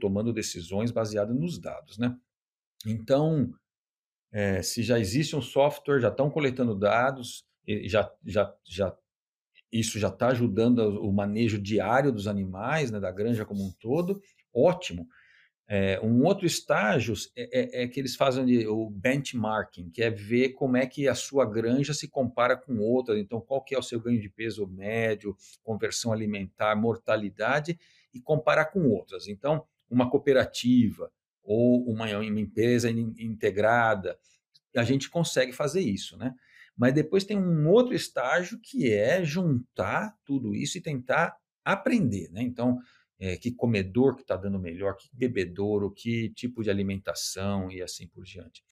tomando decisões baseadas nos dados, né. Então, eh, se já existe um software, já estão coletando dados, já já já isso já está ajudando o manejo diário dos animais, né, da granja como um todo, ótimo. Eh, um outro estágio é é é que eles fazem ali o benchmarking, que é ver como é que a sua granja se compara com outra, então qual que é o seu ganho de peso médio, conversão alimentar, mortalidade, e comparar com outras. Então, uma cooperativa ou uma uma empresa in integrada, a gente consegue fazer isso, né. Mas depois tem um outro estágio que é juntar tudo isso e tentar aprender, né. Então, eh, que comedor que está dando melhor, que bebedouro, que tipo de alimentação e assim por diante.